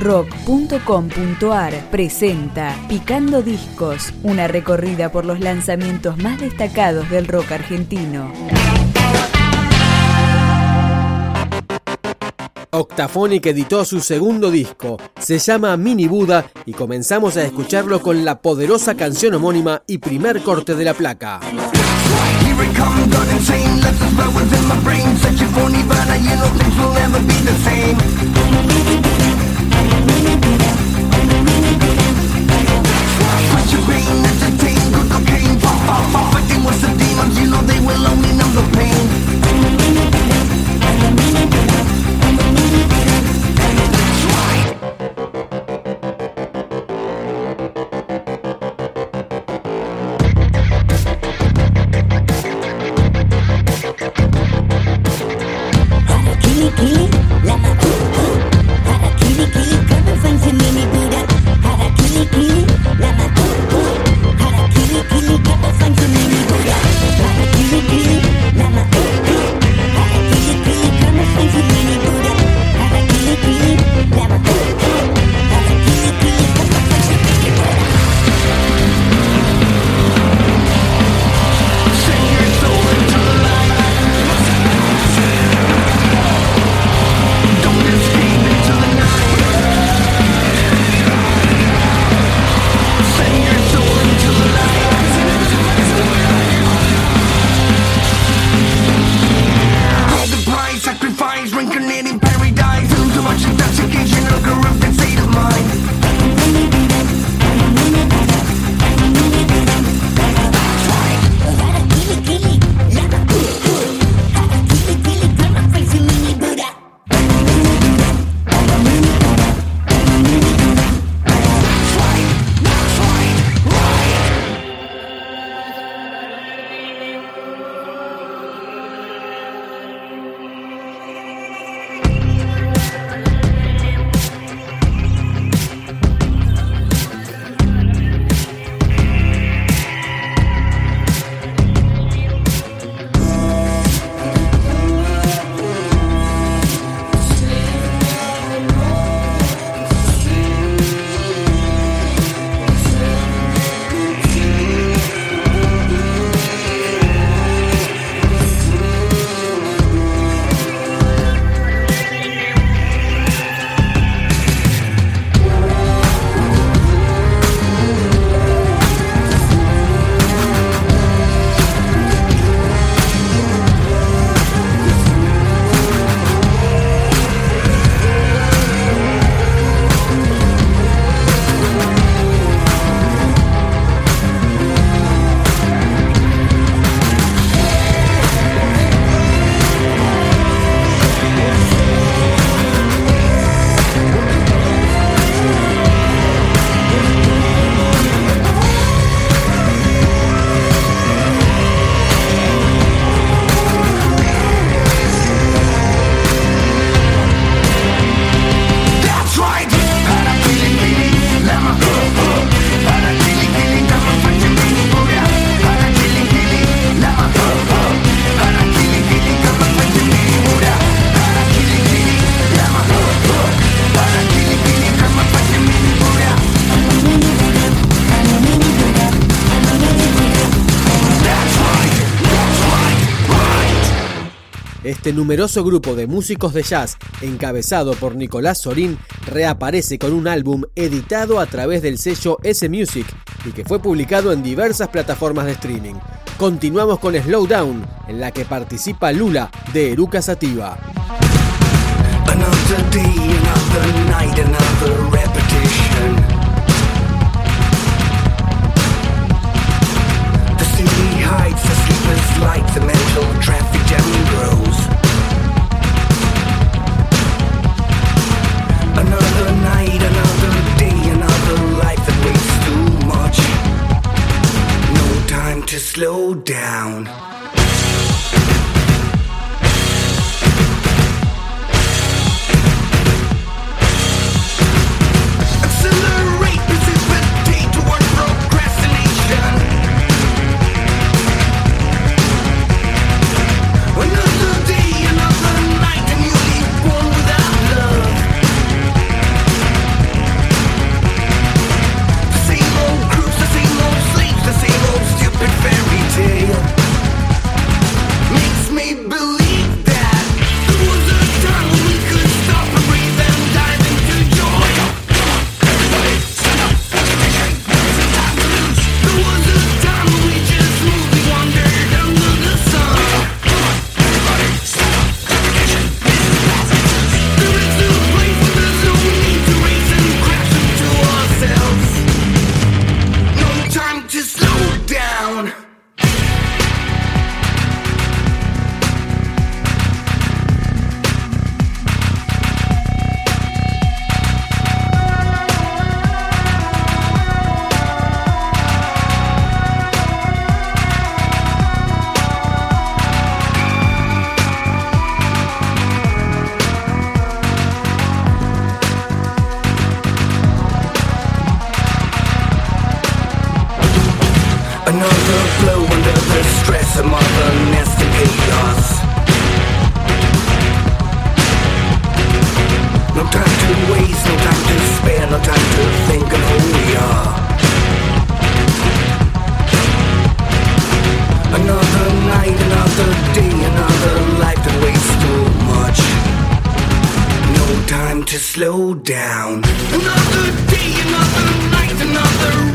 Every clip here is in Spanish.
rock.com.ar presenta Picando Discos, una recorrida por los lanzamientos más destacados del rock argentino. Octaphonic editó su segundo disco, se llama Mini Buda y comenzamos a escucharlo con la poderosa canción homónima y primer corte de la placa. Este numeroso grupo de músicos de jazz, encabezado por Nicolás Sorín, reaparece con un álbum editado a través del sello S Music y que fue publicado en diversas plataformas de streaming. Continuamos con Slowdown, en la que participa Lula de Eruca Sativa. Under the stress of nasty chaos. No time to waste, no time to spare, no time to think of who we are. Another night, another day, another life much. No time to slow down. Another day, another night, another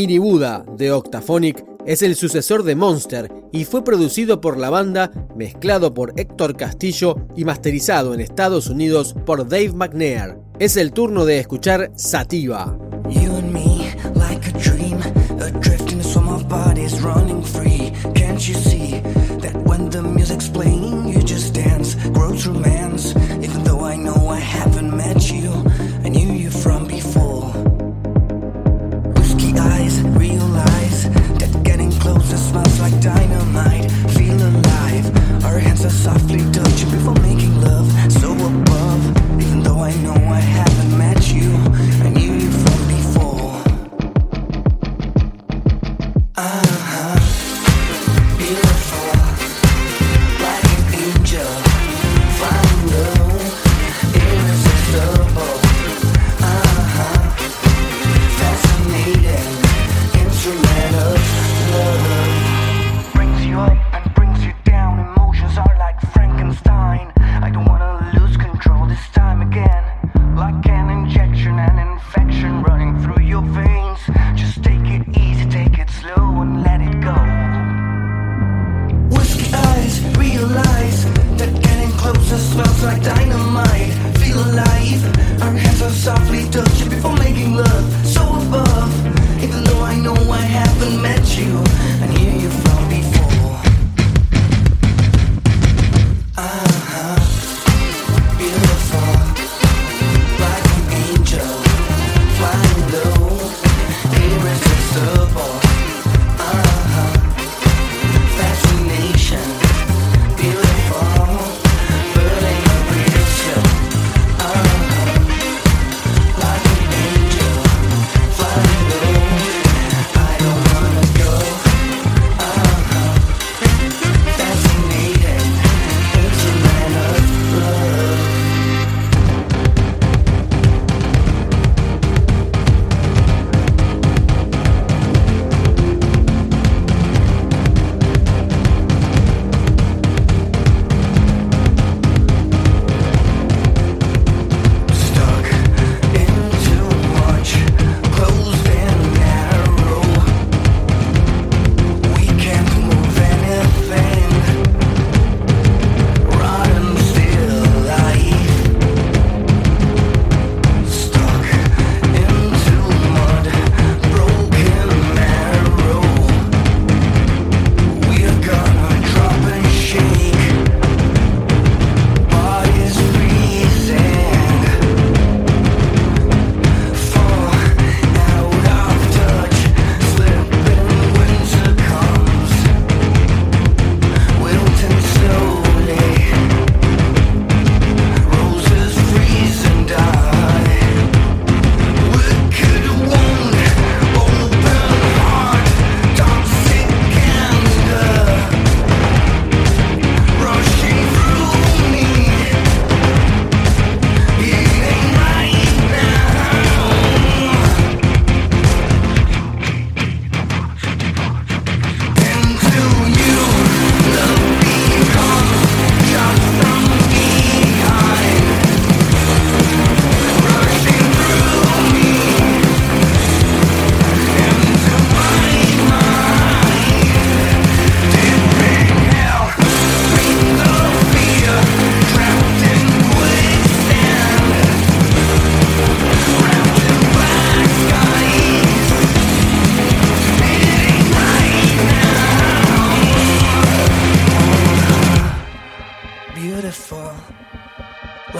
Mini Buda de Octaphonic es el sucesor de Monster y fue producido por la banda, mezclado por Héctor Castillo y masterizado en Estados Unidos por Dave McNair. Es el turno de escuchar Sativa. Like dynamite, feel alive. Our hands are softly touching before making love. So above, even though I know I haven't met you.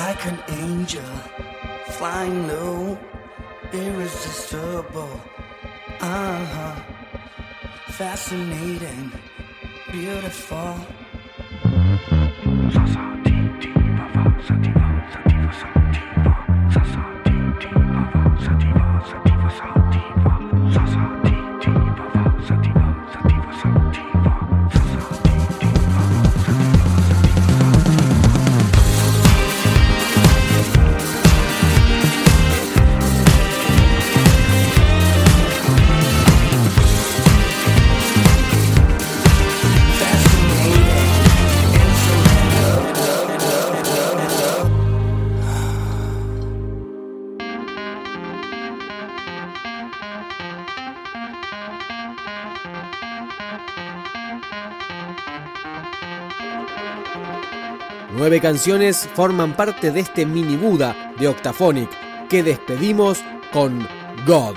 like an angel, flying low, irresistible. Uh huh, fascinating, beautiful. Nueve canciones forman parte de este mini Buda de Octaphonic, que despedimos con God.